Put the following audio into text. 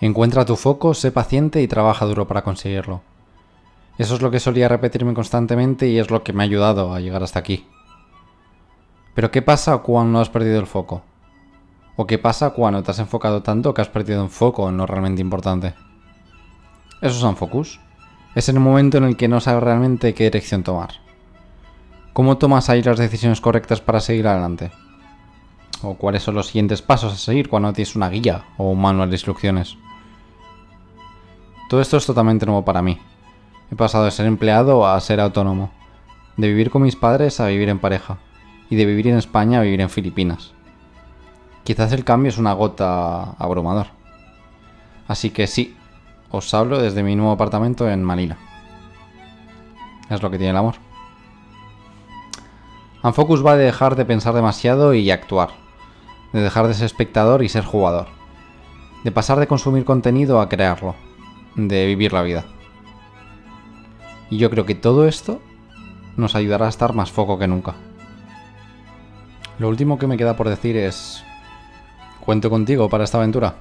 Encuentra tu foco, sé paciente y trabaja duro para conseguirlo. Eso es lo que solía repetirme constantemente y es lo que me ha ayudado a llegar hasta aquí. Pero ¿qué pasa cuando has perdido el foco? ¿O qué pasa cuando te has enfocado tanto que has perdido un foco en lo realmente importante? Eso es un focus. Es el momento en el que no sabes realmente qué dirección tomar. ¿Cómo tomas ahí las decisiones correctas para seguir adelante? ¿O cuáles son los siguientes pasos a seguir cuando tienes una guía o un manual de instrucciones? Todo esto es totalmente nuevo para mí. He pasado de ser empleado a ser autónomo. De vivir con mis padres a vivir en pareja. Y de vivir en España a vivir en Filipinas. Quizás el cambio es una gota abrumador. Así que sí, os hablo desde mi nuevo apartamento en Manila. Es lo que tiene el amor. Unfocus va de dejar de pensar demasiado y actuar. De dejar de ser espectador y ser jugador. De pasar de consumir contenido a crearlo de vivir la vida. Y yo creo que todo esto nos ayudará a estar más foco que nunca. Lo último que me queda por decir es... ¿Cuento contigo para esta aventura?